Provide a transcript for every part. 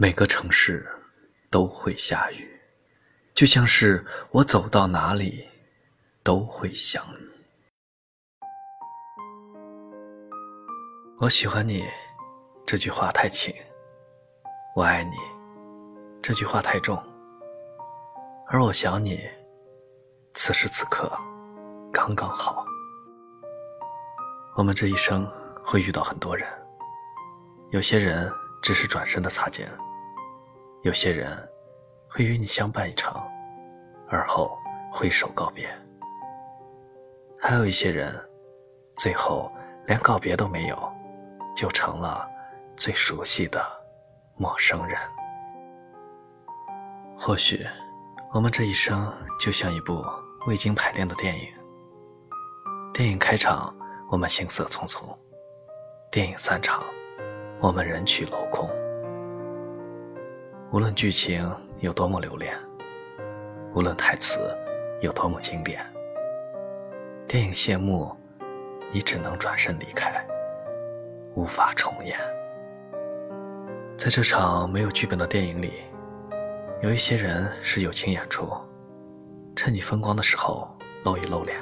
每个城市都会下雨，就像是我走到哪里都会想你。我喜欢你这句话太轻，我爱你这句话太重，而我想你，此时此刻刚刚好。我们这一生会遇到很多人，有些人只是转身的擦肩。有些人会与你相伴一场，而后挥手告别；还有一些人，最后连告别都没有，就成了最熟悉的陌生人。或许，我们这一生就像一部未经排练的电影。电影开场，我们行色匆匆；电影散场，我们人去楼空。无论剧情有多么留恋，无论台词有多么经典，电影谢幕，你只能转身离开，无法重演。在这场没有剧本的电影里，有一些人是友情演出，趁你风光的时候露一露脸；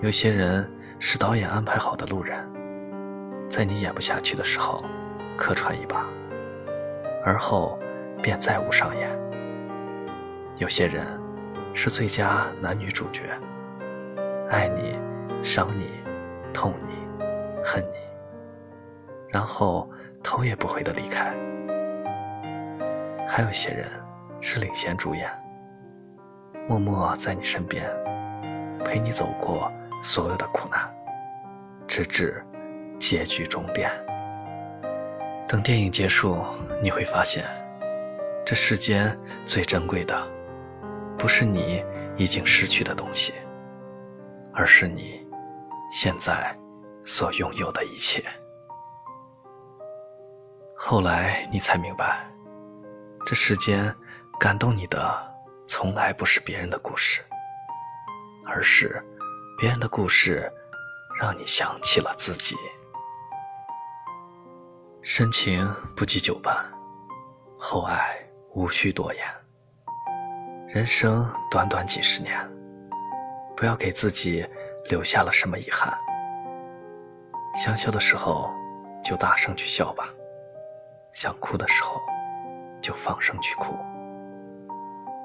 有些人是导演安排好的路人，在你演不下去的时候客串一把。而后，便再无上演。有些人是最佳男女主角，爱你、伤你、痛你、恨你，然后头也不回的离开。还有些人是领衔主演，默默在你身边，陪你走过所有的苦难，直至结局终点。等电影结束，你会发现，这世间最珍贵的，不是你已经失去的东西，而是你现在所拥有的一切。后来你才明白，这世间感动你的，从来不是别人的故事，而是别人的故事，让你想起了自己。深情不及久伴，厚爱无需多言。人生短短几十年，不要给自己留下了什么遗憾。想笑的时候，就大声去笑吧；想哭的时候，就放声去哭。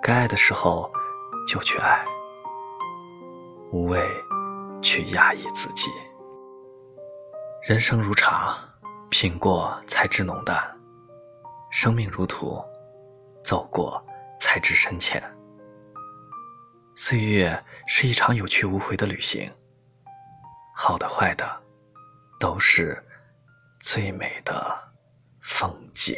该爱的时候，就去爱，无谓去压抑自己。人生如茶。品过才知浓淡，生命如图，走过才知深浅。岁月是一场有去无回的旅行，好的坏的，都是最美的风景。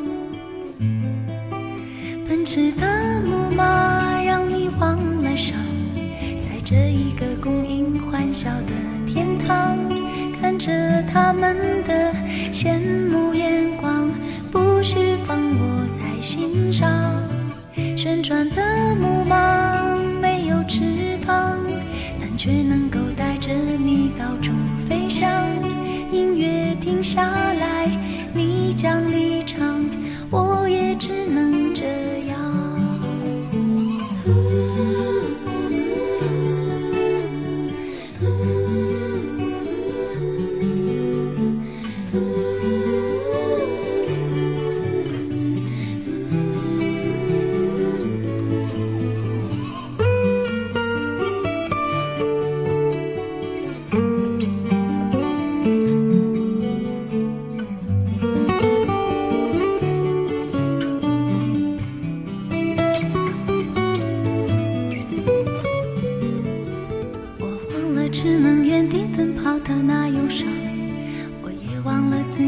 奔驰的木马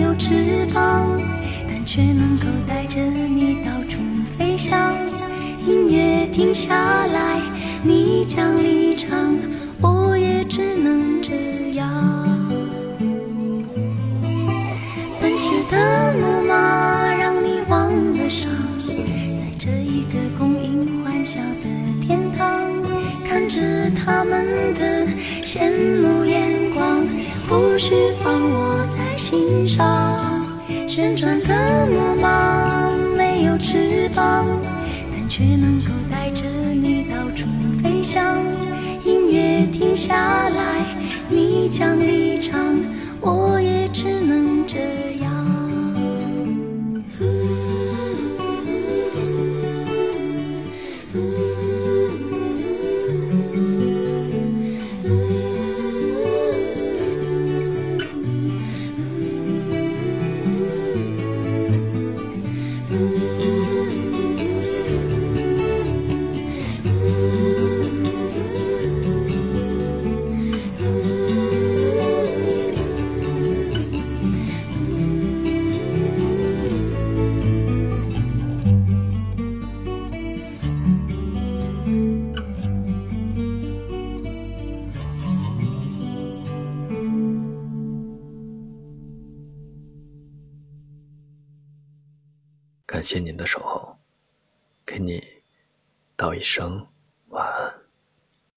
有翅膀。但却能够带着你到处飞翔。音乐停下来，你将离场，我也只能这样。奔驰的木马让你忘了伤，在这一个供应欢笑的天堂，看着他们的羡慕眼光，不需放我。旋转的木马没有翅膀，但却能够带着你到处飞翔。音乐停下来，你将离场，感谢您的守候，给你道一声